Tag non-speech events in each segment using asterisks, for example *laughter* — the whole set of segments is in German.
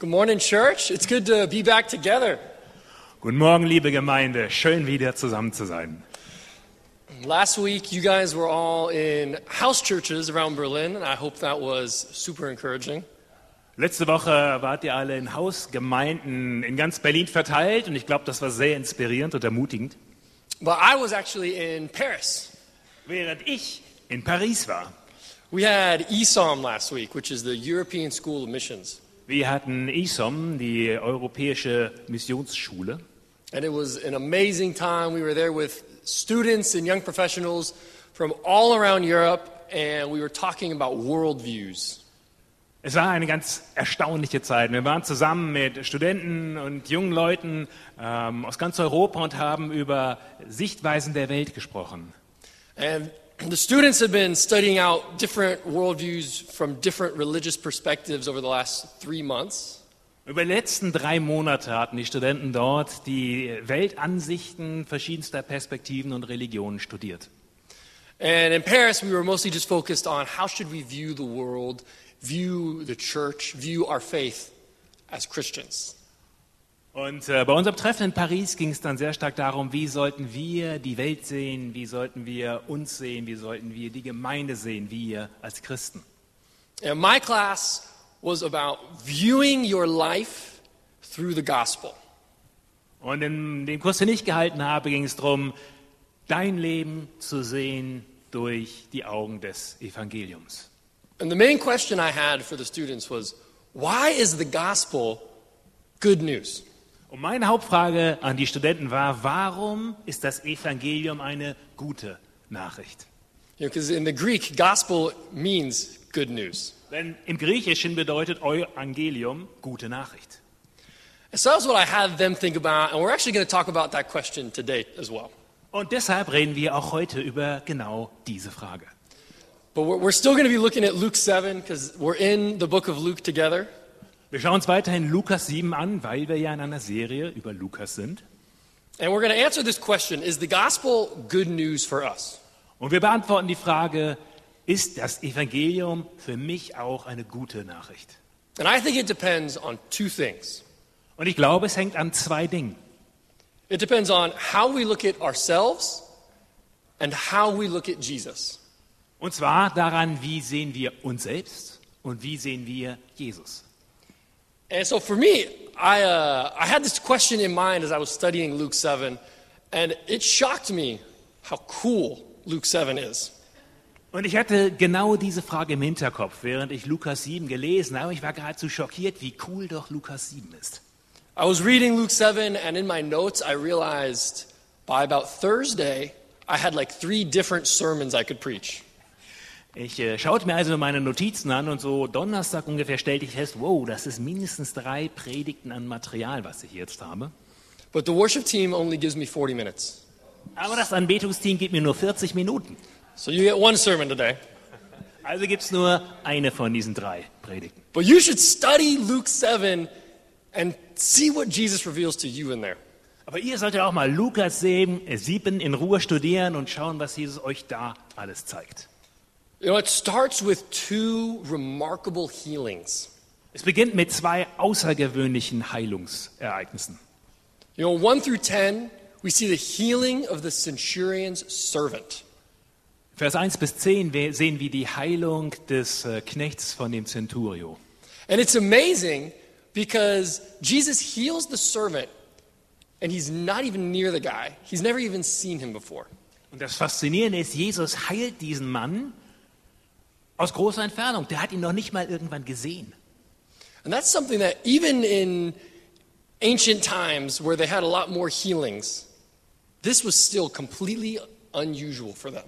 Good morning, church. It's good to be back together. Guten Morgen, liebe Gemeinde. Schön wieder zusammen zu sein. Last week, you guys were all in house churches around Berlin, and I hope that was super encouraging. Letzte Woche wart ihr alle in Hausgemeinden in ganz Berlin verteilt und ich glaube, das war sehr inspirierend und ermutigend. But I was actually in Paris. Während ich in Paris war. We had ESOM last week, which is the European School of Missions. Wir hatten ISOM, die Europäische Missionsschule. And it was an amazing time. We were there with students and young professionals from all around Europe, and we were talking about worldviews. Es war eine ganz erstaunliche Zeit. Wir waren zusammen mit Studenten und jungen Leuten ähm, aus ganz Europa und haben über Sichtweisen der Welt gesprochen. And the students have been studying out different worldviews from different religious perspectives over the last three months. Über die letzten drei Monate hatten die Studenten dort die Weltansichten verschiedenster Perspektiven und Religionen studiert. And in Paris, we were mostly just focused on how should we view the world, view the church, view our faith as Christians. Und äh, bei unserem Treffen in Paris ging es dann sehr stark darum, wie sollten wir die Welt sehen, wie sollten wir uns sehen, wie sollten wir die Gemeinde sehen, wir als Christen. And my class was about viewing your life through the gospel. Und in dem Kurs, den ich gehalten habe, ging es darum, dein Leben zu sehen durch die Augen des Evangeliums. And the main question I had for the students was why is the gospel good news? Und meine Hauptfrage an die Studenten war, warum ist das Evangelium eine gute Nachricht? Because in the Greek, gospel means good news. Denn im Griechischen bedeutet Evangelium gute Nachricht. So that's what I had them think about, and we're actually going to talk about that question today as well. Und deshalb reden wir auch heute über genau diese Frage. But we're, we're still going to be looking at Luke 7 because we're in the book of Luke together. Wir schauen uns weiterhin Lukas 7 an, weil wir ja in einer Serie über Lukas sind. And we're going to answer this question Is the gospel good news for us? Und wir beantworten die Frage, ist das Evangelium für mich auch eine gute Nachricht? And I think it depends on two things. Und ich glaube, es hängt an zwei Dingen. It depends on how we look at ourselves and how we look at Jesus. Und zwar daran, wie sehen wir uns selbst und wie sehen wir Jesus. And so for me, I, uh, I had this question in mind as I was studying Luke 7, and it shocked me how cool Luke 7 is. Und ich hatte genau diese Frage im Hinterkopf, während ich Lukas 7 gelesen habe. Ich war geradezu schockiert, wie cool doch Lukas 7 ist. I was reading Luke 7, and in my notes, I realized by about Thursday, I had like three different sermons I could preach. Ich äh, schaute mir also meine Notizen an und so Donnerstag ungefähr stellte ich fest, wow, das ist mindestens drei Predigten an Material, was ich jetzt habe. But the worship team only gives me 40 minutes. Aber das Anbetungsteam gibt mir nur 40 Minuten. So you get one sermon today. Also gibt es nur eine von diesen drei Predigten. But you should study Luke 7 and see what Jesus reveals to you in there. Aber ihr solltet auch mal Lukas 7, äh, 7 in Ruhe studieren und schauen, was Jesus euch da alles zeigt. You know, it starts with two remarkable healings. Es beginnt mit zwei außergewöhnlichen Heilungsereignissen. You know, 1 through 10, we see the healing of the centurion's servant. Vers 1 bis 10 we- sehen wir die Heilung des äh, Knechts von dem Centurio. And it's amazing because Jesus heals the servant and he's not even near the guy. He's never even seen him before. Und das Faszinierende ist, Jesus heilt diesen Mann aus großer Entfernung. Der hat ihn noch nicht mal irgendwann gesehen. And that's something that even in ancient times where they had a lot more healings, this was still completely unusual for them.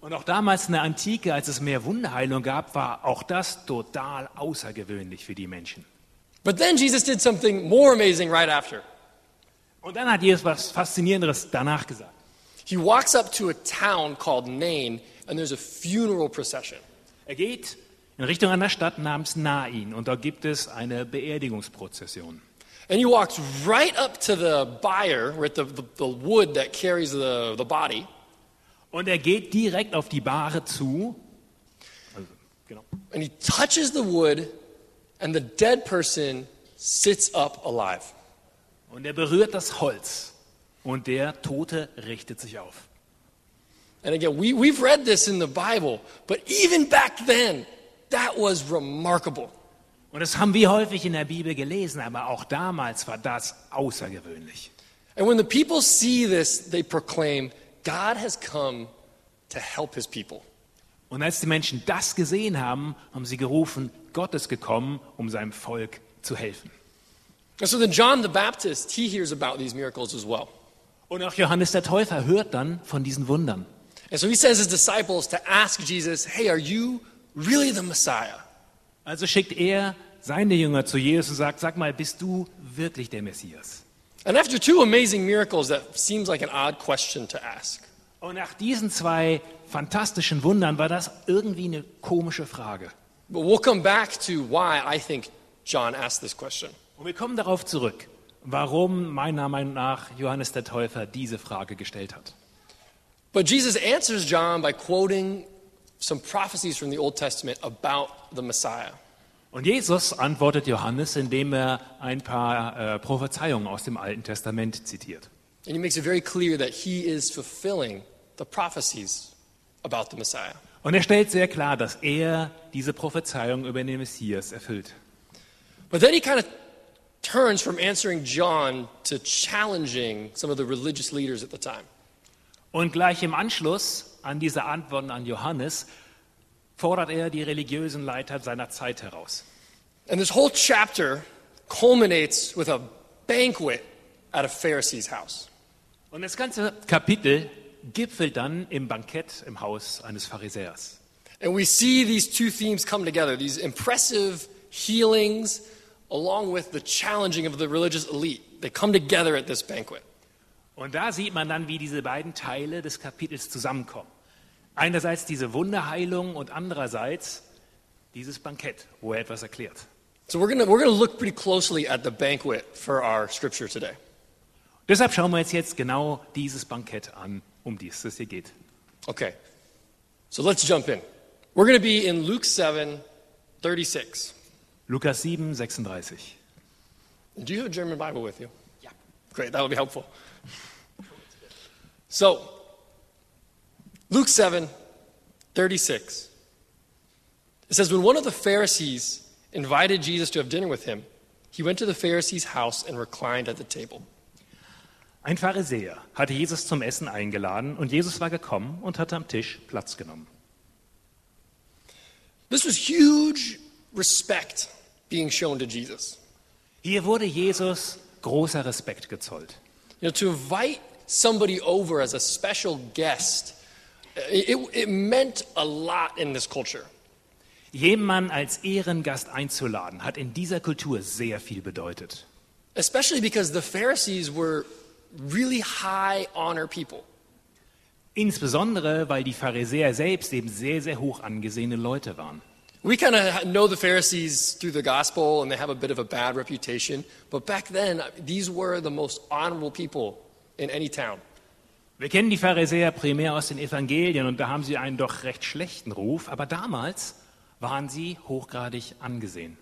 Und auch damals in der Antike, als es mehr Wunderheilung gab, war auch das total außergewöhnlich für die Menschen. But then Jesus did something more amazing right after. Und dann hat Jesus was Faszinierendes danach gesagt. He walks up to a town called Nain and there's a funeral procession. Er geht in Richtung einer Stadt namens Nain und dort gibt es eine Beerdigungsprozession. And he walks right up to the bier, right, the, the, the wood that carries the, the body, Und er geht direkt auf die Bahre zu. Also, genau. and he touches the wood, and the dead person sits up alive. Und er berührt das Holz und der Tote richtet sich auf. And again, we, we've read this in the Bible, but even back then, that was remarkable. Und das haben wir häufig in der Bibel gelesen, aber auch damals war das außergewöhnlich. And when the people see this, they proclaim, God has come to help his people. Und als die Menschen das gesehen haben, haben sie gerufen, Gott ist gekommen, um seinem Volk zu helfen. And so then John the Baptist, he hears about these miracles as well. Und auch Johannes der Täufer hört dann von diesen Wundern. And so he sends his disciples to ask Jesus, hey, are you really the Messiah? Also schickt er seine Jünger zu Jesus und sagt, sag mal, bist du wirklich der Messias? And after two amazing miracles, that seems like an odd question to ask. Und nach diesen zwei fantastischen Wundern war das irgendwie eine komische Frage. But we'll come back to why I think John asked this question. Und wir kommen darauf zurück, warum meiner Meinung nach Johannes der Täufer diese Frage gestellt hat. But Jesus answers John by quoting some prophecies from the Old Testament about the Messiah. Und Jesus antwortet Johannes, indem er ein paar äh, Prophezeiungen aus dem Alten Testament zitiert. And he makes it very clear that he is fulfilling the prophecies about the Messiah. Und er stellt sehr klar, dass er diese Prophezeiung über den Messias erfüllt. But then he kind of turns from answering John to challenging some of the religious leaders at the time. Und gleich im Anschluss an diese Antworten an Johannes fordert er die religiösen Leiter seiner Zeit heraus. And this whole chapter culminates with a banquet at a Pharisee's house. Und das ganze Kapitel gipfelt dann im Bankett im Haus eines Pharisäers. And we see these two themes come together these impressive healings, along with the challenging of the religious elite. They come together at this banquet. Und da sieht man dann, wie diese beiden Teile des Kapitels zusammenkommen. Einerseits diese Wunderheilung und andererseits dieses Bankett, wo er etwas erklärt. So we're going we're gonna look pretty closely at the banquet for our scripture today. Deshalb schauen wir uns jetzt genau dieses Bankett an, um das es hier geht. Okay, so let's jump in. We're going to be in Luke 7 36. Lukas 7, 36. Do you have a German Bible with you? Yeah. Great, that would be helpful. So, Luke 7 36. It says, When one of the Pharisees invited Jesus to have dinner with him, he went to the Pharisee's house and reclined at the table. Ein Pharisäer hatte Jesus zum Essen eingeladen und Jesus war gekommen und hatte am Tisch Platz genommen. This was huge respect being shown to Jesus. Hier wurde Jesus großer Respekt gezollt. You know, to invite somebody over as a special guest, it, it meant a lot in this culture. Jemanden als Ehrengast einzuladen, hat in dieser Kultur sehr viel bedeutet. Especially because the Pharisees were really high honor people. Insbesondere, weil die Pharisäer selbst eben sehr, sehr hoch angesehene Leute waren. We kind of know the Pharisees through the gospel and they have a bit of a bad reputation, but back then, these were the most honorable people in any town. Wir kennen die Pharisäer primär aus den Evangelien und da haben sie einen doch recht schlechten Ruf, aber damals waren sie hochgradig angesehen.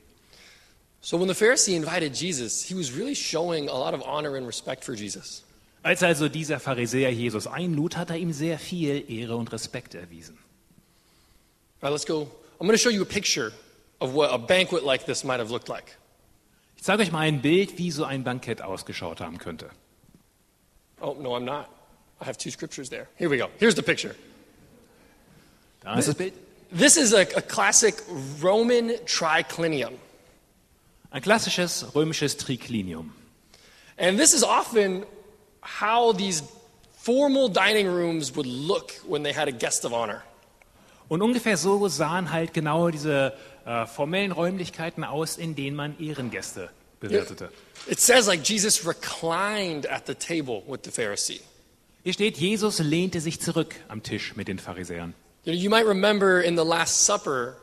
So when the Pharisee invited Jesus, he was really showing a lot of honor and respect for Jesus. Als also dieser Pharisäer Jesus einlud, hat er ihm sehr viel Ehre und Respekt erwiesen. All right, let's go. I'm going to show you a picture of what a banquet like this might have looked like. Ich zeige euch mal ein Bild, wie so ein Bankett ausgeschaut haben könnte. Oh, no, I'm not. I have two scriptures there. Here we go. Here's the picture. Da ist das Bild. This is a, a classic Roman triclinium. Ein klassisches römisches Triklinium. And this is often how these formal dining rooms would look when they had a guest of honor. Und ungefähr so sahen halt genau diese äh, formellen Räumlichkeiten aus, in denen man Ehrengäste bewirtete. It says like Jesus reclined at the table with the Pharisee. Hier steht, Jesus lehnte sich zurück am Tisch mit den Pharisäern. You, know, you might remember in the Last Supper,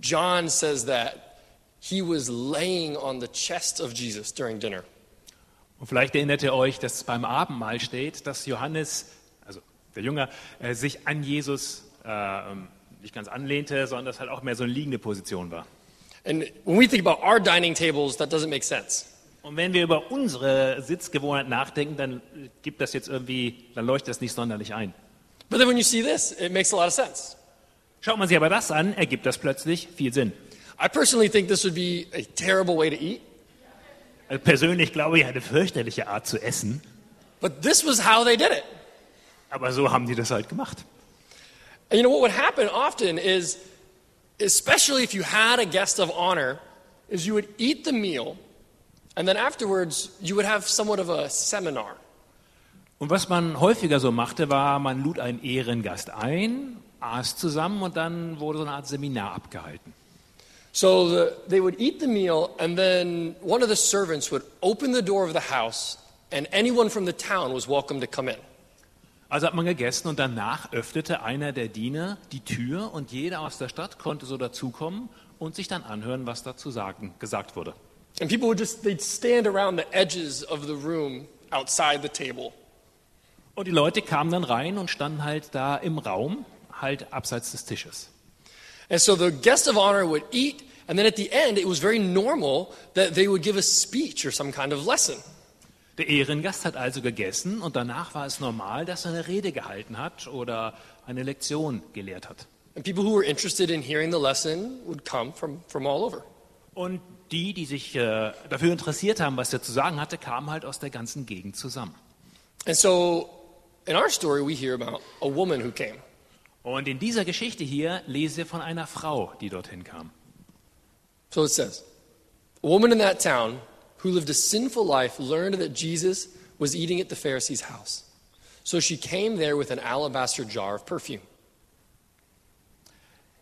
John says that he was laying on the chest of Jesus during dinner. Und vielleicht erinnert ihr euch, dass beim Abendmahl steht, dass Johannes, also der Jünger, äh, sich an Jesus äh, ähm, nicht ganz anlehnte, sondern dass halt auch mehr so eine liegende Position war. And when we think about our dining tables, that doesn't make sense. Und wenn wir über unsere Sitzgewohnheit nachdenken, dann gibt das jetzt irgendwie, dann leuchtet das nicht sonderlich ein. But then when you see this, it makes a lot of sense. Schaut man sich aber das an, ergibt das plötzlich viel Sinn. I personally think this would be a terrible way to eat, Also persönlich glaube ich, eine fürchterliche Art zu essen, but this was how they did it. aber so haben die das halt gemacht. And you know what would happen often is, especially if you had a guest of honor, is you would eat the meal, and then afterwards you would have somewhat of a seminar. Und was man häufiger so machte, war, man lud einen Ehrengast ein, aß zusammen und dann wurde so eine Art Seminar abgehalten. So the, they would eat the meal, and then one of the servants would open the door of the house, and anyone from the town was welcome to come in. Also hat man gegessen und danach öffnete einer der Diener die Tür und jeder aus der Stadt konnte so dazukommen und sich dann anhören, was dazu sagen, gesagt wurde. And people would just, they'd stand around the edges of the room outside the table. Und die Leute kamen dann rein und standen halt da im Raum, halt abseits des Tisches. And so the guest of honor would eat, and then at the end, it was very normal that they would give a speech or some kind of lesson. Der Ehrengast hat also gegessen und danach war es normal, dass er eine Rede gehalten hat oder eine Lektion gelehrt hat. And people who were interested in hearing the lesson would come from, from all over. Und die, die sich äh, dafür interessiert haben, was er zu sagen hatte, kamen halt aus der ganzen Gegend zusammen. And so in our story, we hear about a woman who came. Und in dieser Geschichte hier lesen wir von einer Frau, die dorthin kam. So it says A woman in that town who lived a sinful life learned that Jesus was eating at the Pharisee's house. So she came there with an alabaster jar of perfume.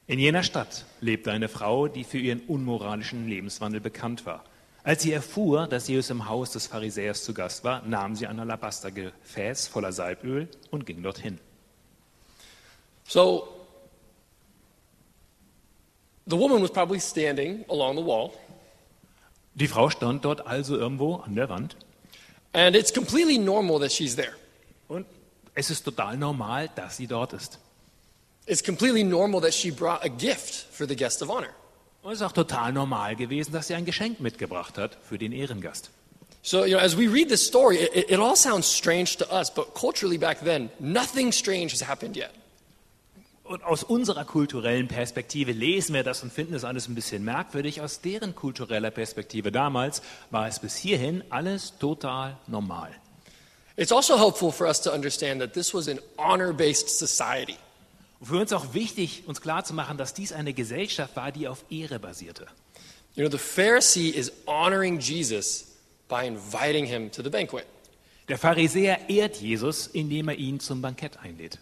In jener Stadt lebte eine Frau, die für ihren unmoralischen Lebenswandel bekannt war. Als sie erfuhr, dass Jesus im Haus des Pharisäers zu Gast war, nahm sie ein Alabastergefäß voller Salböl und ging dorthin. So the woman was probably standing along the wall, Die Frau stand dort also irgendwo an der Wand and it's completely normal that she's there. und es ist total normal, dass sie dort ist. It's completely normal that she brought a gift for the guest of honor. Und es ist auch total normal gewesen, dass sie ein Geschenk mitgebracht hat für den Ehrengast. So, you know, as we read this story, it, it all sounds strange to us, but culturally back then, nothing strange has happened yet. Und aus unserer kulturellen Perspektive lesen wir das und finden es alles ein bisschen merkwürdig. Aus deren kultureller Perspektive damals war es bis hierhin alles total normal. It's also helpful for us to understand that this was an honor based society. Und für uns auch wichtig, uns klarzumachen, dass dies eine Gesellschaft war, die auf Ehre basierte. You know, the Pharisee is honoring Jesus by inviting him to the banquet. Der Pharisäer ehrt Jesus, indem er ihn zum Bankett einlädt.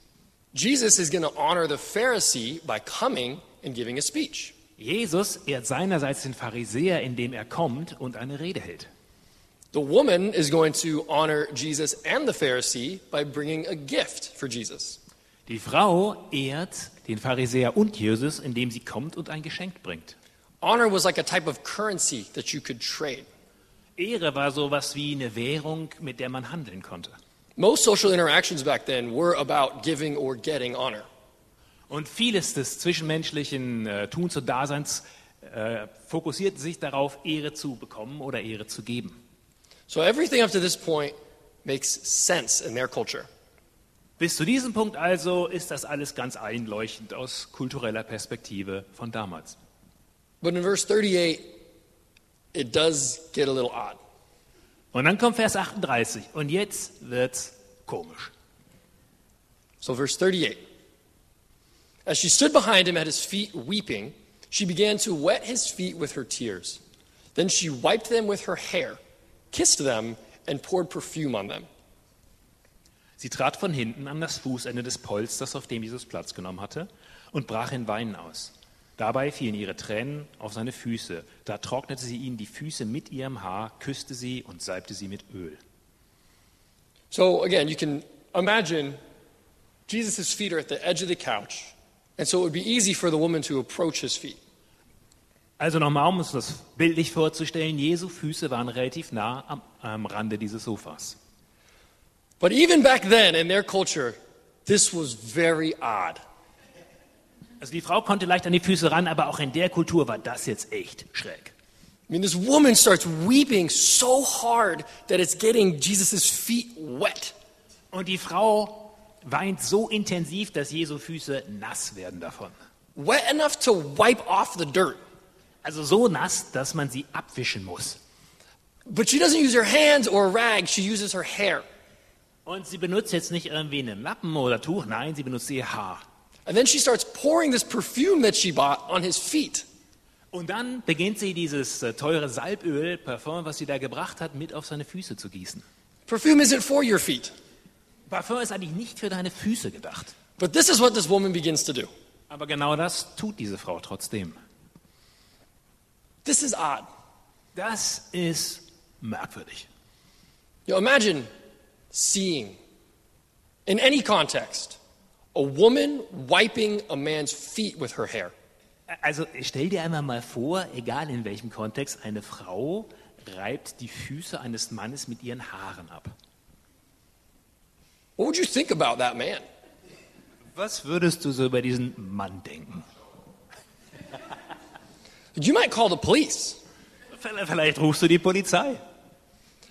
Jesus is going to honor the Pharisee by coming and giving a speech. Jesus ehrt seinerseits den Pharisäer, indem er kommt und eine Rede hält. The woman is going to honor Jesus and the Pharisee by bringing a gift for Jesus. Die Frau ehrt den Pharisäer und Jesus, indem sie kommt und ein Geschenk bringt. Honor was like a type of currency that you could trade. Ehre war sowas wie eine Währung, mit der man handeln konnte. Most social interactions back then were about giving or getting honor. Und vieles des zwischenmenschlichen äh, Tuns und Daseins äh, fokussiert sich darauf, Ehre zu bekommen oder Ehre zu geben. So everything up to this point makes sense in their culture. Bis zu diesem Punkt also ist das alles ganz einleuchtend aus kultureller Perspektive von damals. But in verse 38, it does get a little odd. Und dann kommt Vers 38 und jetzt wird's komisch. So, verse 38. As she stood behind him at his feet weeping, she began to wet his feet with her tears. Then she wiped them with her hair, kissed them, and poured perfume on them. Sie trat von hinten an das Fußende des Polsters, auf dem Jesus Platz genommen hatte, und brach in Weinen aus. Dabei fielen ihre Tränen auf seine Füße. Da trocknete sie ihnen die Füße mit ihrem Haar, küsste sie und salbte sie mit Öl. So, again, you can imagine Jesus' feet are at the edge of the couch, and so it would be easy for the woman to approach his feet. Also nochmal, um uns das bildlich vorzustellen, Jesu Füße waren relativ nah am, am Rande dieses Sofas. But even back then, in their culture, this was very odd. Also die Frau konnte leicht an die Füße ran, aber auch in der Kultur war das jetzt echt schräg. I mean, this woman starts weeping so hard that it's getting Jesus' feet wet. Und die Frau weint so intensiv, dass Jesu Füße nass werden davon. Wet enough to wipe off the dirt. Also so nass, dass man sie abwischen muss. But she doesn't use her hands or a rag, she uses her hair. Und sie benutzt jetzt nicht irgendwie einen Lappen oder Tuch, nein, sie benutzt ihr Haar. And then she starts pouring this perfume that she bought on his feet. Und dann beginnt sie dieses äh, teure Salböl, Parfum, was sie da gebracht hat, mit auf seine Füße zu gießen. Perfume isn't for your feet. Parfum ist eigentlich nicht für deine Füße gedacht. But this is what this woman begins to do. Aber genau das tut diese Frau trotzdem. This is odd. Das ist merkwürdig. You know, imagine seeing, in any context, a woman wiping a man's feet with her hair. Also stell dir einmal mal vor, egal in welchem Kontext, eine Frau reibt die Füße eines Mannes mit ihren Haaren ab. What would you think about that man? Was würdest du so über diesen Mann denken? You might call the police. Vielleicht rufst du die Polizei.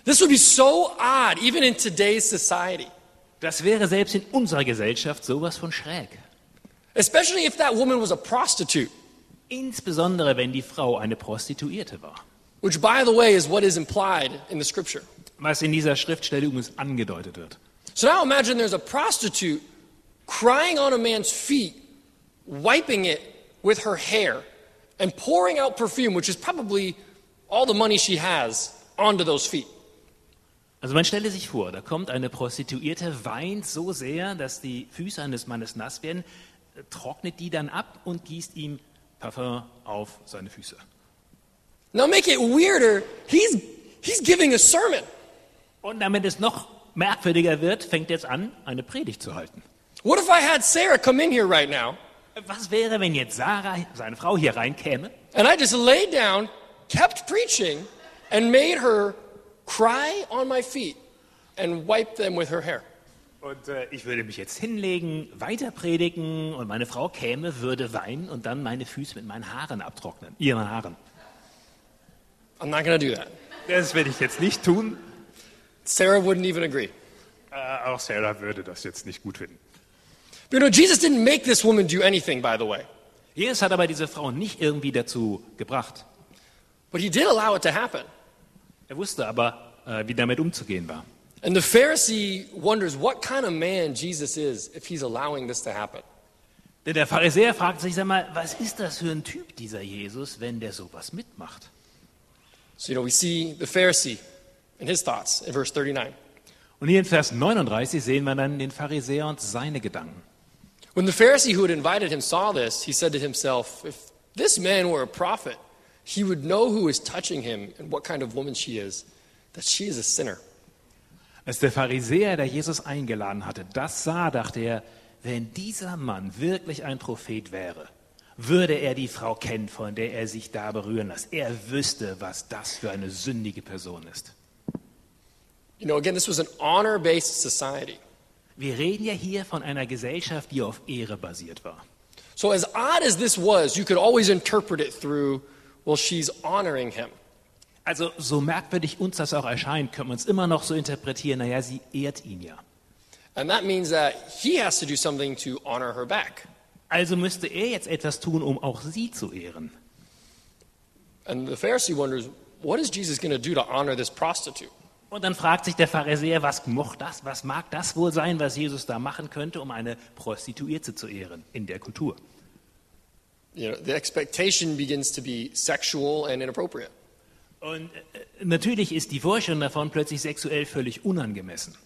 This would be so odd, even in today's society. Das wäre selbst in unserer Gesellschaft sowas von schräg. Especially if that woman was a prostitute, Insbesondere wenn die Frau eine Prostituierte war. which, by the way, is what is implied in the scripture. Was in dieser Schriftstelle übrigens angedeutet wird. So now imagine there's a prostitute crying on a man's feet, wiping it with her hair, and pouring out perfume, which is probably all the money she has, onto those feet. Also man stelle sich vor, da kommt eine Prostituierte, weint so sehr, dass die Füße eines Mannes nass werden, trocknet die dann ab und gießt ihm Parfum auf seine Füße. Now make it weirder. He's, he's giving a sermon. Und damit es noch merkwürdiger wird, fängt jetzt an, eine Predigt zu halten. What if I had Sarah come in here right now Was wäre, wenn jetzt Sarah, seine Frau, hier reinkäme and I just laid down, kept preaching, and made her cry on my feet and wipe them with her hair? und äh, ich würde mich jetzt hinlegen, weiter predigen und meine Frau käme, würde weinen und dann meine Füße mit meinen Haaren abtrocknen, ihren Haaren. I'm not to do that. Das werde ich jetzt nicht tun. Sarah wouldn't even agree. Äh, auch Sarah würde das jetzt nicht gut finden. You know, Jesus didn't make this woman do anything, by the way, Jesus hat aber diese Frau nicht irgendwie dazu gebracht. but he did allow it to happen. Er wusste aber, äh, wie damit umzugehen war. And the Pharisee wonders what kind of man Jesus is if he's allowing this to happen. Denn der Pharisäer fragt sich, sag mal, was ist das für ein Typ, dieser Jesus, wenn der sowas mitmacht? So, you know, we see the Pharisee and his thoughts in verse 39. Und hier in Vers 39 sehen wir dann den Pharisäer und seine Gedanken. When the Pharisee who had invited him saw this, he said to himself, If this man were a prophet, he would know who is touching him and what kind of woman she is, that she is a sinner. Als der Pharisäer, der Jesus eingeladen hatte, das sah, dachte er, wenn dieser Mann wirklich ein Prophet wäre, würde er die Frau kennen, von der er sich da berühren lässt. Er wüsste, was das für eine sündige Person ist. You know, again, this was an honor based society. Wir reden ja hier von einer Gesellschaft, die auf Ehre basiert war. So, as odd as this was, you could always interpret it through, well, she's honoring him. Also so merkwürdig uns das auch erscheint, können wir uns immer noch so interpretieren, naja, sie ehrt ihn ja. And that means that he has to do something to honor her back. Also müsste er jetzt etwas tun, um auch sie zu ehren. And the Pharisee wonders, what is Jesus going to do to honor this prostitute? Und dann fragt sich der Pharisäer, was, das, was mag das wohl sein, was Jesus da machen könnte, um eine Prostituierte zu ehren in der Kultur. You know, the expectation begins to be sexual and inappropriate. Und äh, natürlich ist die Vorstellung davon plötzlich sexuell völlig unangemessen.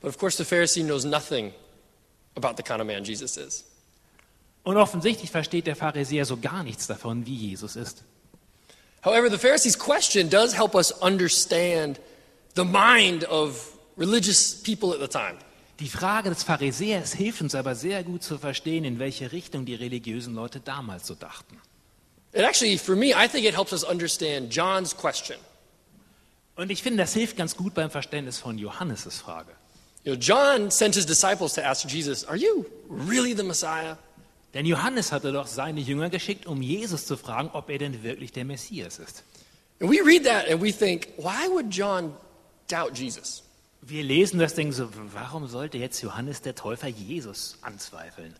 But of course, the Pharisee knows nothing about the kind of man Jesus is. Und offensichtlich versteht der Pharisäer so gar nichts davon, wie Jesus ist. However, the Pharisee's question does help us understand the mind of religious people at the time. Die Frage des Pharisäers hilft uns aber sehr gut zu verstehen, in welche Richtung die religiösen Leute damals so dachten. It actually, for me, I think it helps us understand John's question. Und ich finde, das hilft ganz gut beim Verständnis von Johannes' Frage. You know, John sent his disciples to ask Jesus, Are you really the Messiah? Denn Johannes hatte doch seine Jünger geschickt, um Jesus zu fragen, ob er denn wirklich der Messias ist. And we read that and we think, why would John doubt Jesus? Wir lesen das Ding so, warum sollte jetzt Johannes der Täufer Jesus anzweifeln?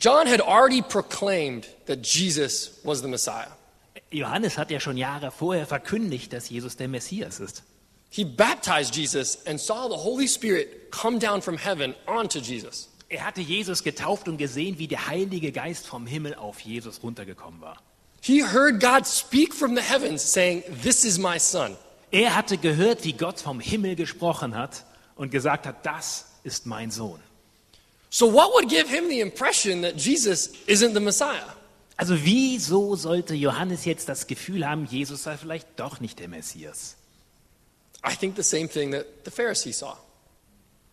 John had already proclaimed that Jesus was the Messiah. Johannes hat ja schon Jahre vorher verkündigt, dass Jesus der Messias ist. He baptized Jesus and saw the Holy Spirit come down from heaven onto Jesus. Er hatte Jesus getauft und gesehen, wie der Heilige Geist vom Himmel auf Jesus runtergekommen war. He heard God speak from the heavens saying, This is my son. Er hatte gehört, wie Gott vom Himmel gesprochen hat und gesagt hat, das ist mein Sohn. So, what would give him the impression that Jesus isn't the Messiah? Also wieso sollte Johannes jetzt das Gefühl haben, Jesus sei vielleicht doch nicht der Messias? I think the same thing that the Pharisee saw.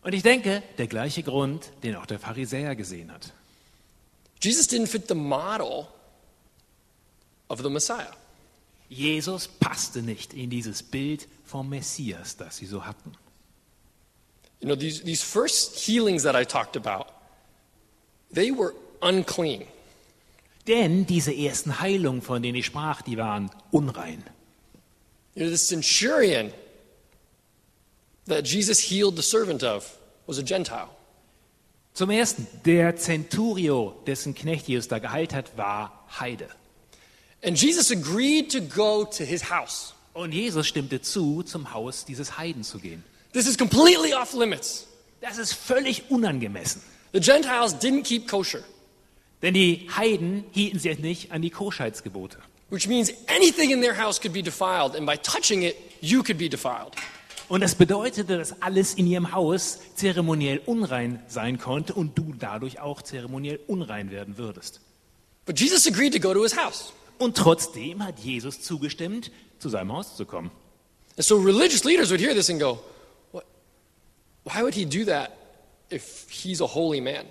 Und ich denke, der gleiche Grund, den auch der Pharisäer gesehen hat. Jesus didn't fit the model of the Messiah. Jesus passte nicht in dieses Bild vom Messias, das sie so hatten. You know, these, these first healings that I talked about, they were unclean. Denn diese ersten Heilungen, von denen ich sprach, die waren unrein. You know, the centurion that Jesus healed the servant of was a Gentile. Zum Ersten, der Centurio, dessen Knecht Jesus da geheilt hat, war Heide. And Jesus agreed to go to his house. Und Jesus stimmte zu, zum Haus dieses Heiden zu gehen. This is completely off limits. Das ist völlig unangemessen. The Gentiles didn't keep kosher, Denn die Heiden hielten sich nicht an die Koschheitsgebote. which means anything in their house could be defiled, and by touching it, you could be defiled. Und das bedeutete, dass alles in ihrem Haus zeremoniell unrein sein konnte und du dadurch auch zeremoniell unrein werden würdest. But Jesus agreed to go to his house. Und trotzdem hat Jesus zugestimmt, zu seinem Haus zu kommen. And so religious leaders would hear this and go, what? Why would he do that if he's a holy man?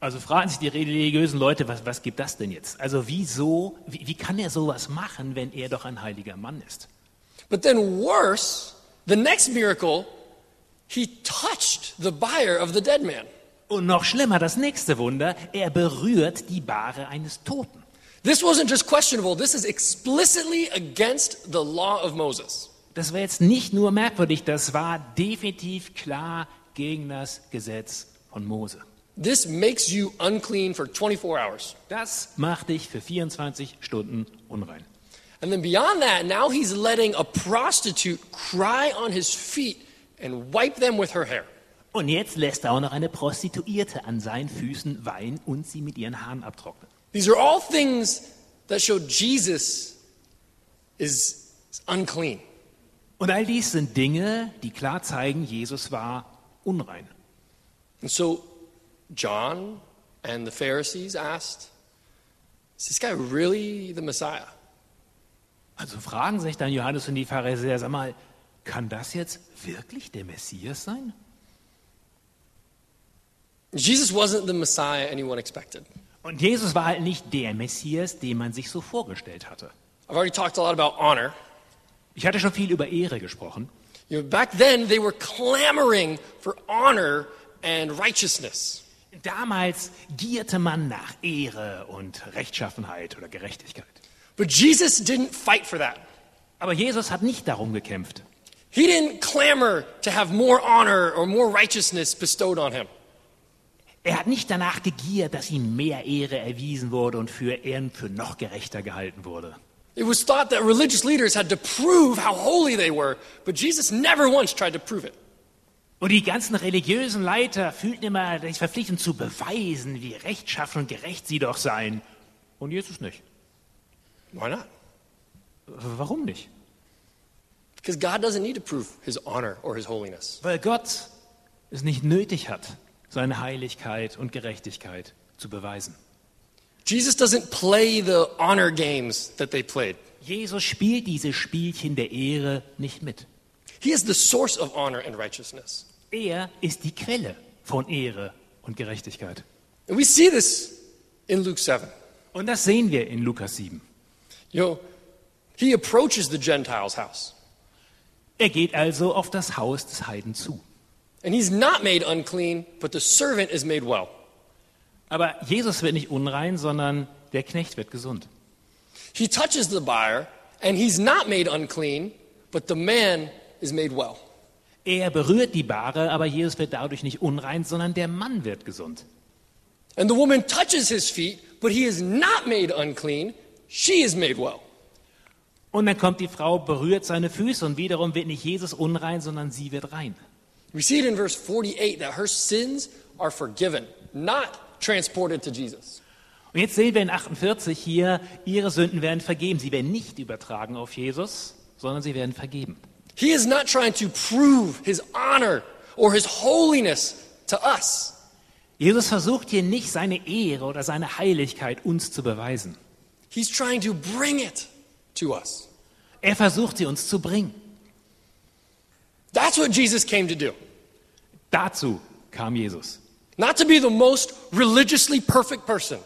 Also fragen sich die religiösen Leute, was, was gibt das denn jetzt? Also wieso, wie, wie kann er sowas machen, wenn er doch ein heiliger Mann ist? But then, worse, the next miracle, he touched the buyer of the dead man. Und noch schlimmer, das nächste Wunder, er berührt die Bahre eines Toten. This wasn't just questionable, this is explicitly against the law of Moses. Das war jetzt nicht nur merkwürdig, das war definitiv klar gegen das Gesetz von Mose. This makes you unclean for 24 hours. Das macht dich für 24 Stunden unrein. And then beyond that, now he's letting a prostitute cry on his feet and wipe them with her hair. Und jetzt lässt er auch noch eine Prostituierte an seinen Füßen weinen und sie mit ihren Haaren abtrocknen. These are all things that show Jesus is unclean. Und all dies sind Dinge, die klar zeigen, Jesus war unrein. And so John and the Pharisees asked, Is this guy really the Messiah? Also fragen sich dann Johannes und die Pharisäer, sag mal, kann das jetzt wirklich der Messias sein? Jesus wasn't the Messiah anyone expected. Und Jesus war halt nicht der Messias, den man sich so vorgestellt hatte. I've already talked a lot about honor. Ich hatte schon viel über Ehre gesprochen. You know, back then, they were clamoring for honor and righteousness. Damals gierte man nach Ehre und Rechtschaffenheit oder Gerechtigkeit. But Jesus didn't fight for that. Aber Jesus hat nicht darum gekämpft. He didn't clamor to have more honor or more righteousness bestowed on him. Er hat nicht danach gegiert, dass ihm mehr Ehre erwiesen wurde und für er für noch gerechter gehalten wurde. It was thought that religious leaders had to prove how holy they were, but Jesus never once tried to prove it. Und die ganzen religiösen Leiter fühlten immer sich verpflichtet zu beweisen, wie rechtschaffen und gerecht sie doch seien. Und Jesus nicht. Why not? Warum nicht? Because God doesn't need to prove his honor or his holiness. Weil Gott es nicht nötig hat, seine Heiligkeit und Gerechtigkeit zu beweisen. Jesus doesn't play the honor games that they played. Jesus spielt diese Spielchen der Ehre nicht mit. He is the source of honor and righteousness. Er ist die Quelle von Ehre und Gerechtigkeit. And we see this in Luke 7. Und das sehen wir in Lukas 7. You know, he approaches the Gentiles' house, Er geht also auf das Haus des Heiden zu. And he's not made unclean, but the servant is made well. Aber Jesus wird nicht unrein, sondern der Knecht wird gesund. He touches the buyer, and he's not made unclean, but the man is made well. Er berührt die Bahre, aber Jesus wird dadurch nicht unrein, sondern der Mann wird gesund. And the woman touches his feet, but he is not made unclean. She is made well. Und dann kommt die Frau, berührt seine Füße und wiederum wird nicht Jesus unrein, sondern sie wird rein. We see it in verse 48 that her sins are forgiven, not transported to Jesus. Und jetzt sehen wir in 48 hier, ihre Sünden werden vergeben. Sie werden nicht übertragen auf Jesus, sondern sie werden vergeben. He is not trying to prove his honor or his holiness to us. Jesus versucht hier nicht seine Ehre oder seine Heiligkeit uns zu beweisen. He's trying to bring it to us. Er versucht sie uns zu bringen. That's what Jesus came to do. Dazu kam Jesus. Not to be the most religiously perfect person,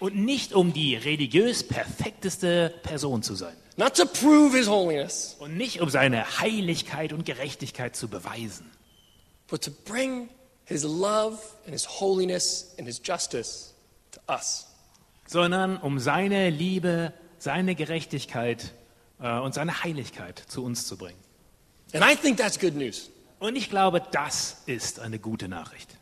Und nicht um die religiös perfekteste Person zu sein. not to prove his holiness, Und nicht um seine Heiligkeit und Gerechtigkeit zu beweisen. but to bring his love and his holiness and his justice to us. sondern um seine Liebe, seine Gerechtigkeit äh, und seine Heiligkeit zu uns zu bringen. And I think that's good news. Und ich glaube, das ist eine gute Nachricht.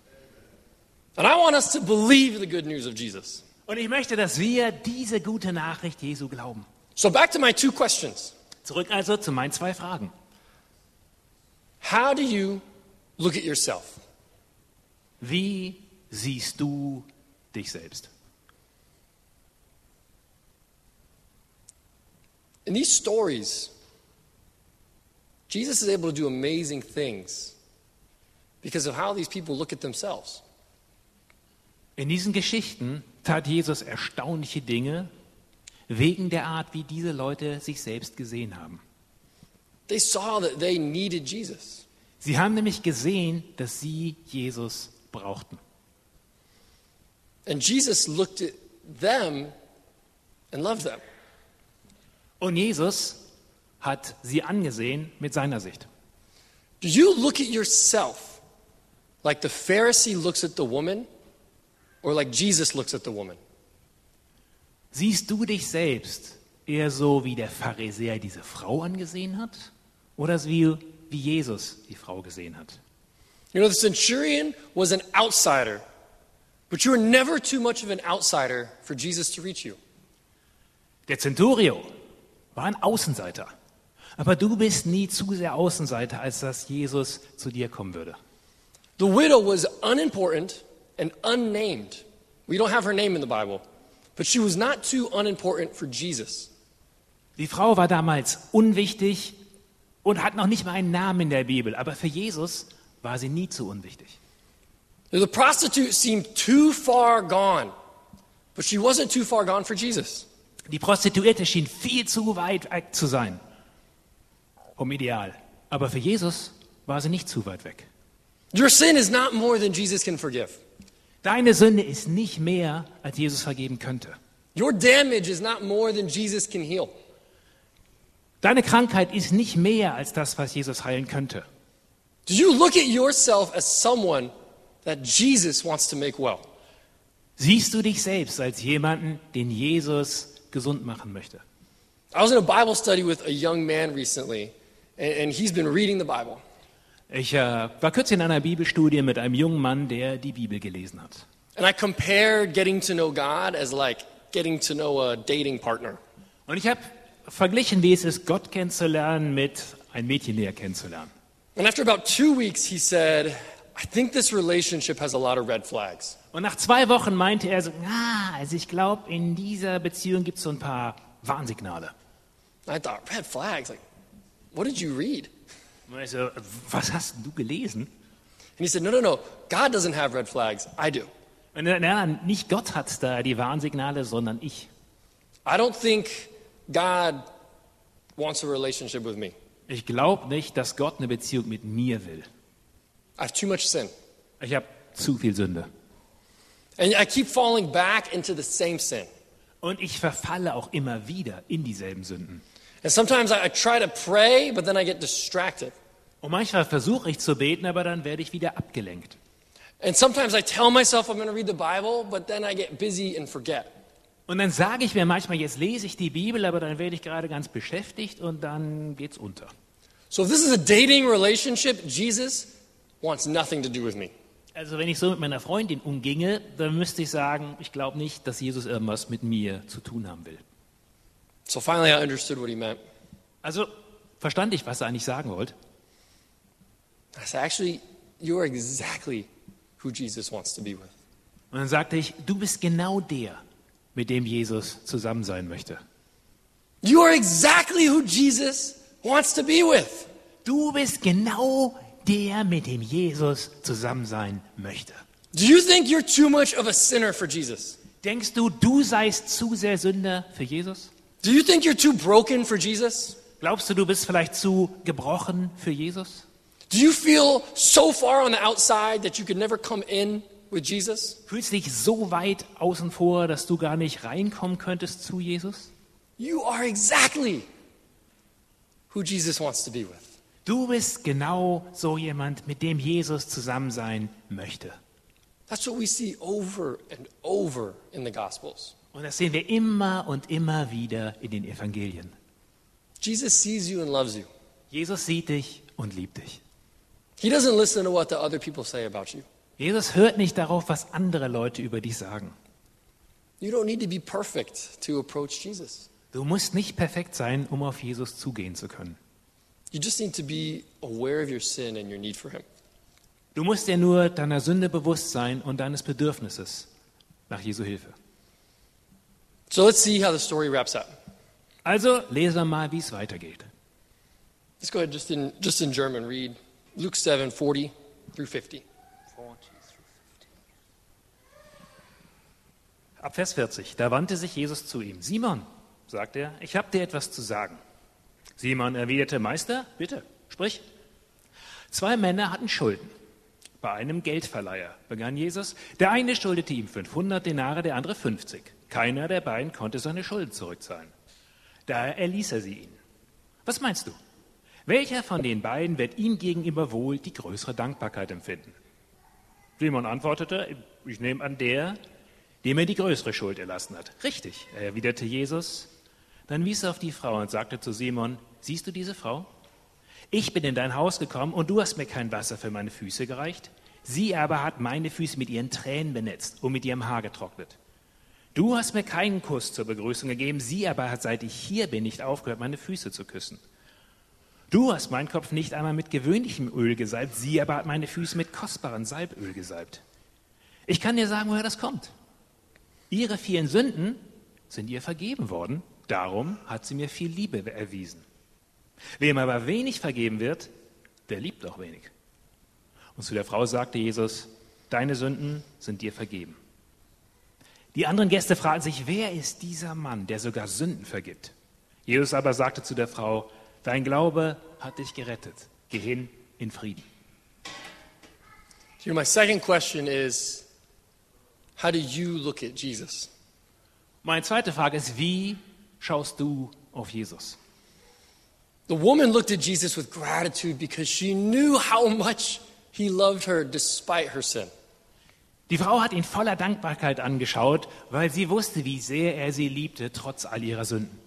And I want us to believe the good news of Jesus. Und ich möchte, dass wir diese gute Nachricht Jesu glauben. So back to my two questions. Zurück also zu meinen zwei Fragen. How do you look at yourself? Wie siehst du dich selbst? In these stories, Jesus is able to do amazing things because of how these people look at themselves. In diesen Geschichten tat Jesus erstaunliche Dinge wegen der Art, wie diese Leute sich selbst gesehen haben. They saw that they needed Jesus. Sie haben nämlich gesehen, dass sie Jesus brauchten. And Jesus looked at them and loved them. Und Jesus hat sie angesehen mit seiner Sicht. Do you look at yourself like the Pharisee looks at the woman or like Jesus looks at the woman? Siehst du dich selbst eher so, wie der Pharisäer diese Frau angesehen hat? Oder wie, wie Jesus die Frau gesehen hat? You know, the centurion was an outsider, but you were never too much of an outsider for Jesus to reach you. Der Centurio war ein Außenseiter. Aber du bist nie zu sehr Außenseiter, als dass Jesus zu dir kommen würde. The widow was unimportant and unnamed. We don't have her name in the Bible, but she was not too unimportant for Jesus. Die Frau war damals unwichtig und hat noch nicht mal einen Namen in der Bibel. Aber für Jesus war sie nie zu unwichtig. The prostitute seemed too far gone, but she wasn't too far gone for Jesus. Die Prostituierte schien viel zu weit weg zu sein, um ideal. Aber für Jesus war sie nicht zu weit weg. Your sin is not more than Jesus can forgive. Deine Sünde ist nicht mehr, als Jesus vergeben könnte. Your damage is not more than Jesus can heal. Deine Krankheit ist nicht mehr als das, was Jesus heilen könnte. Do you look at yourself as someone that Jesus wants to make well? Siehst du dich selbst als jemanden, den Jesus gesund machen möchte? I was in a Bible study with a young man recently, and, he's been reading the Bible. Ich äh, war kürzlich in einer Bibelstudie mit einem jungen Mann, der die Bibel gelesen hat. And I compared getting to know God as like getting to know a dating partner. Und ich habe verglichen, wie es ist, Gott kennenzulernen mit ein Mädchen näher kennenzulernen. And after about two weeks, he said, I think this relationship has a lot of red flags. Und nach zwei Wochen meinte er so, ah, also ich glaube, in dieser Beziehung gibt es so ein paar Warnsignale. I thought, red flags? Like, what did you read? Und ich so, was hast du gelesen? And he said, No, no, no. God doesn't have red flags. I do. Und er, na, nicht Gott hat da die Warnsignale, sondern ich. I don't think God wants a relationship with me. Ich glaube nicht, dass Gott eine Beziehung mit mir will. I have too much sin. Ich habe zu viel Sünde. And I keep falling back into the same sin. Und ich verfalle auch immer wieder in dieselben Sünden. And sometimes I, I try to pray, but then I get distracted. Und manchmal versuche ich zu beten, aber dann werde ich wieder abgelenkt. And sometimes I tell myself I'm going to read the Bible, but then I get busy and forget. Und dann sage ich mir manchmal, jetzt lese ich die Bibel, aber dann werde ich gerade ganz beschäftigt und dann geht's unter. So if this is a dating relationship, Jesus wants nothing to do with me. Also wenn ich so mit meiner Freundin umginge, dann müsste ich sagen, ich glaube nicht, dass Jesus irgendwas mit mir zu tun haben will. So finally I understood what he meant. Also verstand ich, was er eigentlich sagen wollte. I said, actually, you are exactly who Jesus wants to be with. Und dann sagte ich, du bist genau der, mit dem Jesus zusammen sein möchte. You are exactly who Jesus wants to be with. Du bist genau der, mit dem Jesus zusammen sein möchte. Do you think you're too much of a sinner for Jesus? Denkst du, du seist zu sehr Sünder für Jesus? Do you think you're too broken for Jesus? Glaubst du, du bist vielleicht zu gebrochen für Jesus? Do you feel so far on the outside that you could never come in with Jesus? Fühlst dich so weit außen vor, dass du gar nicht reinkommen könntest zu Jesus? You are exactly who Jesus wants to be with. Du bist genau so jemand, mit dem Jesus zusammen sein möchte. That's what we see over and over in the Gospels. Und das sehen wir immer und immer wieder in den Evangelien. Jesus sees you and loves you. Jesus sieht dich und liebt dich. He doesn't listen to what the other people say about you. Jesus hört nicht darauf, was andere Leute über dich sagen. You don't need to be perfect to approach Jesus. Du musst nicht perfekt sein, um auf Jesus zugehen zu können. You just need to be aware of your sin and your need for Him. Du musst dir nur deiner Sünde bewusst sein und deines Bedürfnisses nach Jesu Hilfe. So let's see how the story wraps up. Also lesen wir mal, wie es weitergeht. Let's go ahead just in, just in German, read Luke 7 40 through 50. Ab Vers 40, da wandte sich Jesus zu ihm. Simon, sagt er, ich habe dir etwas zu sagen. Simon erwiderte, Meister, bitte, sprich. Zwei Männer hatten Schulden. Bei einem Geldverleiher begann Jesus. Der eine schuldete ihm 500 Denare, der andere 50. Keiner der beiden konnte seine Schulden zurückzahlen. Daher erließ er sie ihnen. Was meinst du? Welcher von den beiden wird ihm gegenüber wohl die größere Dankbarkeit empfinden? Simon antwortete, ich nehme an der, dem er die größere Schuld erlassen hat. Richtig, erwiderte Jesus. Dann wies er auf die Frau und sagte zu Simon, siehst du diese Frau? Ich bin in dein Haus gekommen und du hast mir kein Wasser für meine Füße gereicht. Sie aber hat meine Füße mit ihren Tränen benetzt und mit ihrem Haar getrocknet. Du hast mir keinen Kuss zur Begrüßung gegeben, sie aber hat, seit ich hier bin, nicht aufgehört, meine Füße zu küssen. Du hast meinen Kopf nicht einmal mit gewöhnlichem Öl gesalbt, sie aber hat meine Füße mit kostbarem Salböl gesalbt. Ich kann dir sagen, woher das kommt. Ihre vielen Sünden sind ihr vergeben worden, darum hat sie mir viel Liebe erwiesen. Wem aber wenig vergeben wird, der liebt auch wenig. Und zu der Frau sagte Jesus, deine Sünden sind dir vergeben. Die anderen Gäste fragten sich, wer ist dieser Mann, der sogar Sünden vergibt? Jesus aber sagte zu der Frau, dein Glaube hat dich gerettet. Geh hin in Frieden. My second question is how do you look at Jesus? Meine zweite Frage ist, wie schaust du auf Jesus? The woman looked at Jesus with gratitude because she knew how much he loved her despite her sin. Die Frau hat ihn voller Dankbarkeit angeschaut, weil sie wusste, wie sehr er sie liebte, trotz all ihrer Sünden.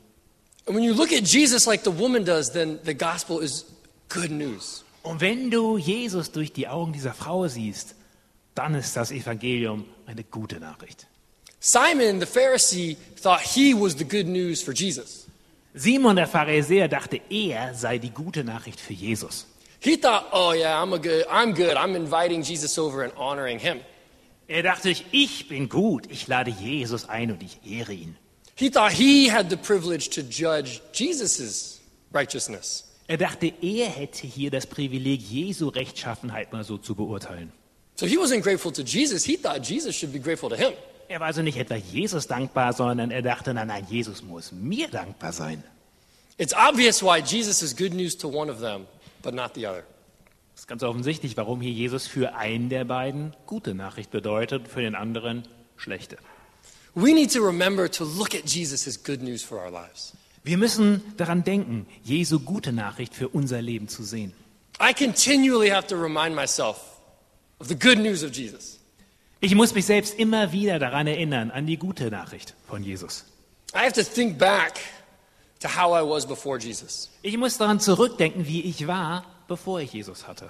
And when you look at Jesus like the woman does, then the gospel is good news. Und wenn du Jesus durch die Augen dieser Frau siehst, dann ist das Evangelium eine gute Nachricht. Simon, the Pharisee, thought he was the good news for Jesus. Simon der Pharisäer dachte, er sei die gute Nachricht für Jesus. He thought, oh yeah, I'm a good, I'm good. I'm inviting Jesus over and honoring him. Er dachte sich, ich bin gut, ich lade Jesus ein und ich ehre ihn. He thought he had the privilege to judge Jesus' righteousness. Er dachte, er hätte hier das Privileg, Jesu Rechtschaffenheit mal so zu beurteilen. So he wasn't grateful to Jesus. He thought Jesus should be grateful to him. Er war also nicht etwa Jesus dankbar, sondern er dachte, nein, nein, Jesus muss mir dankbar sein. It's obvious why Jesus is good news to one of them, but not the other. Ist ganz offensichtlich, warum hier Jesus für einen der beiden gute Nachricht bedeutet, für den anderen schlechte. We need to remember to look at Jesus as good news for our lives. Wir müssen daran denken, Jesu gute Nachricht für unser Leben zu sehen. I continually have to remind myself of the good news of Jesus. Ich muss mich selbst immer wieder daran erinnern, an die gute Nachricht von Jesus. I have to think back to how I was before Jesus. Ich muss daran zurückdenken, wie ich war, bevor ich Jesus hatte.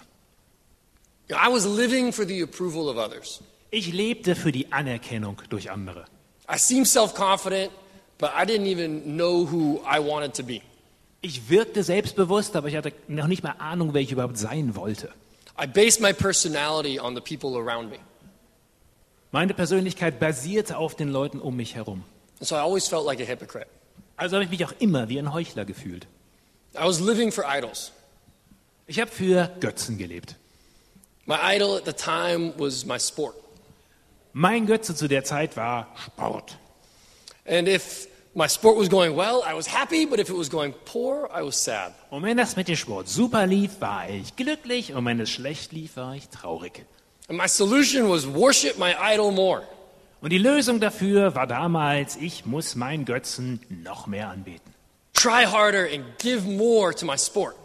I was living for the approval of others. Ich lebte für die Anerkennung durch andere. I seemed self confident, but I didn't even know who I wanted to be. Ich wirkte selbstbewusst, aber ich hatte noch nicht mal Ahnung, wer ich überhaupt sein wollte. I based my personality on the people around me. Meine Persönlichkeit basierte auf den Leuten um mich herum. And so I always felt like a hypocrite. Also habe ich mich auch immer wie ein Heuchler gefühlt. I was living for idols. Ich habe für Götzen gelebt. My idol at the time was my sport. Mein Götze zu der Zeit war Sport. And if my sport was going well, I was happy, but if it was going poor, I was sad. Und wenn das mit dem Sport super lief, war ich glücklich und wenn es schlecht lief, war ich traurig. And my solution was worship my idol more. Und die Lösung dafür war damals, ich muss meinen Götzen noch mehr anbeten. Try harder and give more to my sport.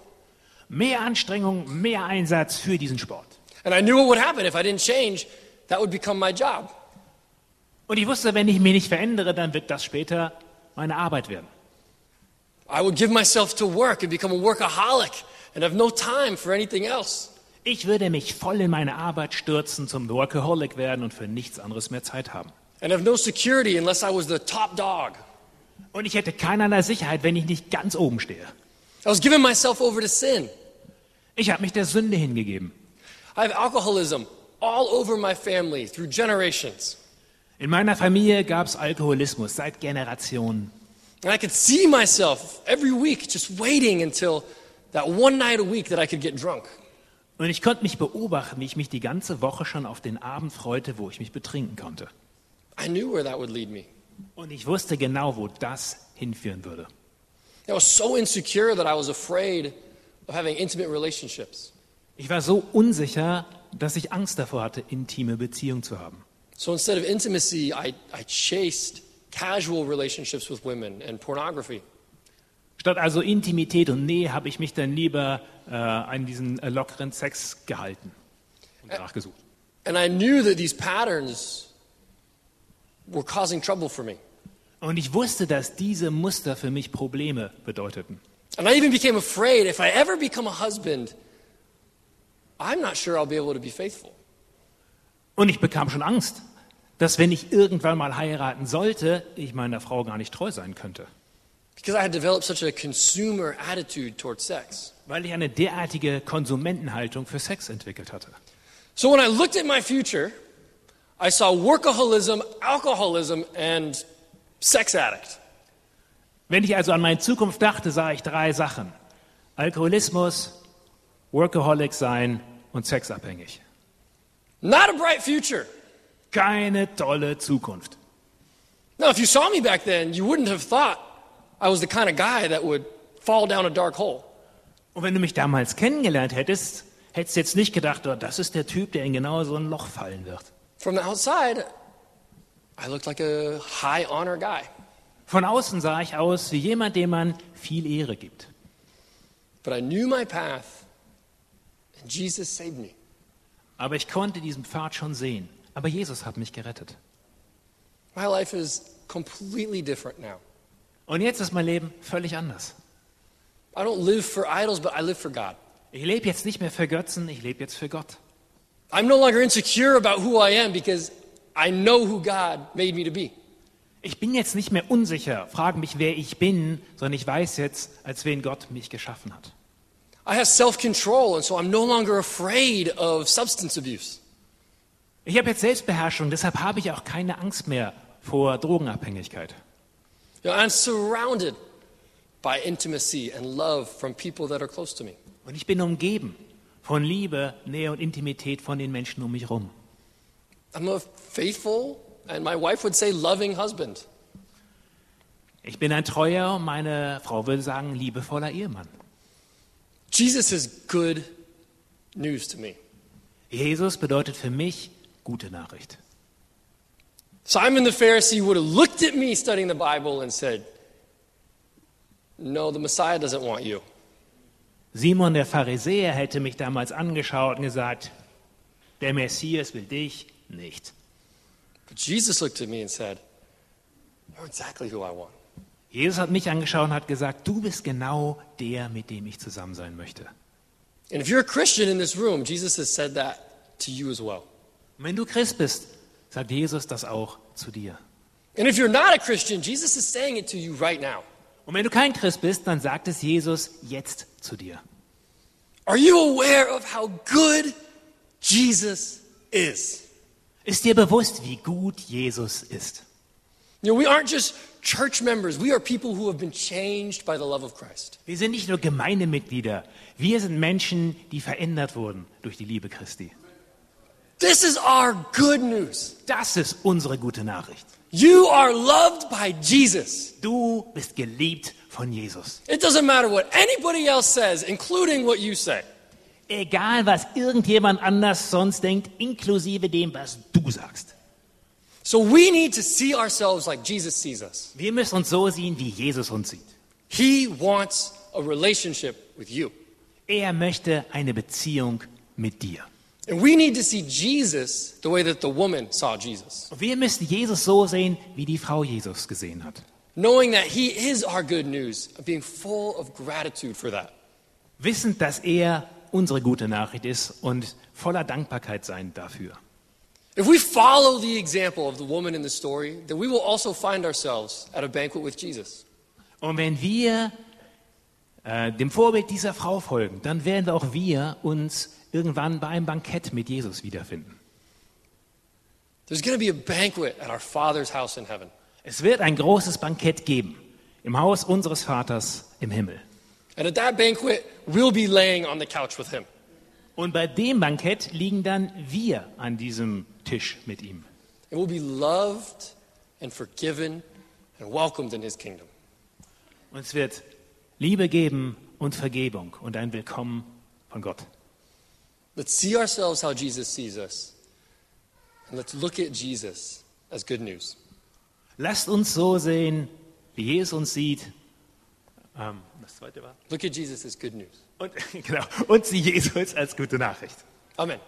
Mehr Anstrengung, mehr Einsatz für diesen Sport. And I knew what would happen if I didn't change, that would become my job. Und ich wusste, wenn ich mich nicht verändere, dann wird das später meine Arbeit werden. I would give myself to work and become a workaholic and have no time for anything else. Ich würde mich voll in meine Arbeit stürzen, zum Workaholic werden und für nichts anderes mehr Zeit haben. And have no security unless I was the top dog. Und ich hätte keinerlei Sicherheit, wenn ich nicht ganz oben stehe. I was giving myself over to sin. Ich habe mich der Sünde hingegeben. I have alcoholism all over my family through generations. In meiner Familie gab es Alkoholismus seit Generationen. And I could see myself every week just waiting until that one night a week that I could get drunk. Und ich konnte mich beobachten, wie ich mich die ganze Woche schon auf den Abend freute, wo ich mich betrinken konnte. I knew where that would lead me. Und ich wusste genau, wo das hinführen würde. I was so insecure that I was afraid of having intimate relationships. Ich war so unsicher, dass ich Angst davor hatte, intime Beziehungen zu haben. So instead of intimacy, I, I chased casual relationships with women and pornography. Statt also Intimität und Nähe habe ich mich dann lieber äh, an diesen äh, lockeren Sex gehalten und danach gesucht. And I knew that these patterns were causing trouble for me. Und ich wusste, dass diese Muster für mich Probleme bedeuteten. And I even became afraid if I ever become a husband, I'm not sure I'll be able to be faithful. Und ich bekam schon Angst, dass wenn ich irgendwann mal heiraten sollte, ich meiner Frau gar nicht treu sein könnte. Because I had developed such a consumer attitude towards sex. Weil ich eine derartige Konsumentenhaltung für Sex entwickelt hatte. So when I looked at my future, I saw workaholism, alcoholism, and sex addict. Wenn ich also an meine Zukunft dachte, sah ich drei Sachen. Alkoholismus, Workaholic sein und sexabhängig. Not a bright future. Keine tolle Zukunft. Now, if you saw me back then, you wouldn't have thought I was the kind of guy that would fall down a dark hole. Und wenn du mich damals kennengelernt hättest, hättest du jetzt nicht gedacht, oh, das ist der Typ, der in genau so ein Loch fallen wird. From the outside, I looked like a high honor guy. Von außen sah ich aus wie jemand, dem man viel Ehre gibt. But I knew my path, and Jesus saved me. Aber ich konnte diesen Pfad schon sehen. Aber Jesus hat mich gerettet. My life is completely different now. Und jetzt ist mein Leben völlig anders. I don't live for idols, but I live for God. Ich lebe jetzt nicht mehr für Götzen, ich lebe jetzt für Gott. I'm no longer insecure about who I am because I know who God made me to be. Ich bin jetzt nicht mehr unsicher, frage mich, wer ich bin, sondern ich weiß jetzt, als wen Gott mich geschaffen hat. I have self control, and so I'm no longer afraid of substance abuse. Ich habe jetzt Selbstbeherrschung, deshalb habe ich auch keine Angst mehr vor Drogenabhängigkeit. You know, I'm surrounded by intimacy and love from people that are close to me. Und ich bin umgeben von Liebe, Nähe und Intimität von den Menschen um mich herum. I'm a faithful, and my wife would say, loving husband. Ich bin ein treuer, und meine Frau würde sagen, liebevoller Ehemann. Jesus is good news to me. Jesus bedeutet für mich gute Nachricht. Simon the Pharisee would have looked at me studying the Bible and said, No, the Messiah doesn't want you. Simon der Pharisäer hätte mich damals angeschaut und gesagt, Der Messias will dich nicht. But Jesus looked at me and said, You're exactly who I want. Jesus hat mich angeschaut und hat gesagt, du bist genau der, mit dem ich zusammen sein möchte. And if you're a Christian in this room, Jesus has said that to you as well. Und wenn du Christ bist, sagt Jesus das auch zu dir. And if you're not a Christian, Jesus is saying it to you right now. Und wenn du kein Christ bist, dann sagt es Jesus jetzt zu dir. Are you aware of how good Jesus is? Ist dir bewusst, wie gut Jesus ist? You know, we aren't just church members, we are people who have been changed by the love of Christ. Wir sind nicht nur Gemeindemitglieder, wir sind Menschen, die verändert wurden durch die Liebe Christi. This is our good news. Das ist unsere gute Nachricht. You are loved by Jesus. Du bist geliebt von Jesus. It doesn't matter what anybody else says, including what you say. Egal, was irgendjemand anders sonst denkt, inklusive dem, was du sagst. So we need to see ourselves like Jesus sees us. Wir müssen uns so sehen, wie Jesus uns sieht. He wants a relationship with you. Er möchte eine Beziehung mit dir. And we need to see Jesus the way that the woman saw Jesus, Und wir müssen Jesus so sehen, wie die Frau Jesus gesehen hat. knowing that He is our good news, being full of gratitude for that. Wissend, dass er unsere gute Nachricht ist und voller Dankbarkeit sein dafür. If we follow the example of the woman in the story, then we will also find ourselves at a banquet with Jesus. Und wenn wir äh, dem Vorbild dieser Frau folgen, dann werden wir auch wir uns irgendwann bei einem Bankett mit Jesus wiederfinden. There's going to be a banquet at our Father's house in heaven. Es wird ein großes Bankett geben im Haus unseres Vaters im Himmel. And at that banquet, we'll be laying on the couch with Him. Und bei dem Bankett liegen dann wir an diesem Tisch mit ihm. And we'll be loved and forgiven and welcomed in His kingdom. Und es wird Liebe geben und Vergebung und ein Willkommen von Gott. Let's see ourselves how Jesus sees us. And let's look at Jesus as good news. Lasst uns so sehen, wie Jesus uns sieht. Das zweite war? Look at Jesus as good news. Und, *laughs* genau, und sie Jesus als gute Nachricht. Amen.